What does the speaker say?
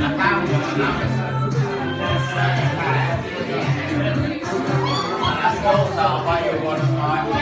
I found one Amazon. That's also a way one of my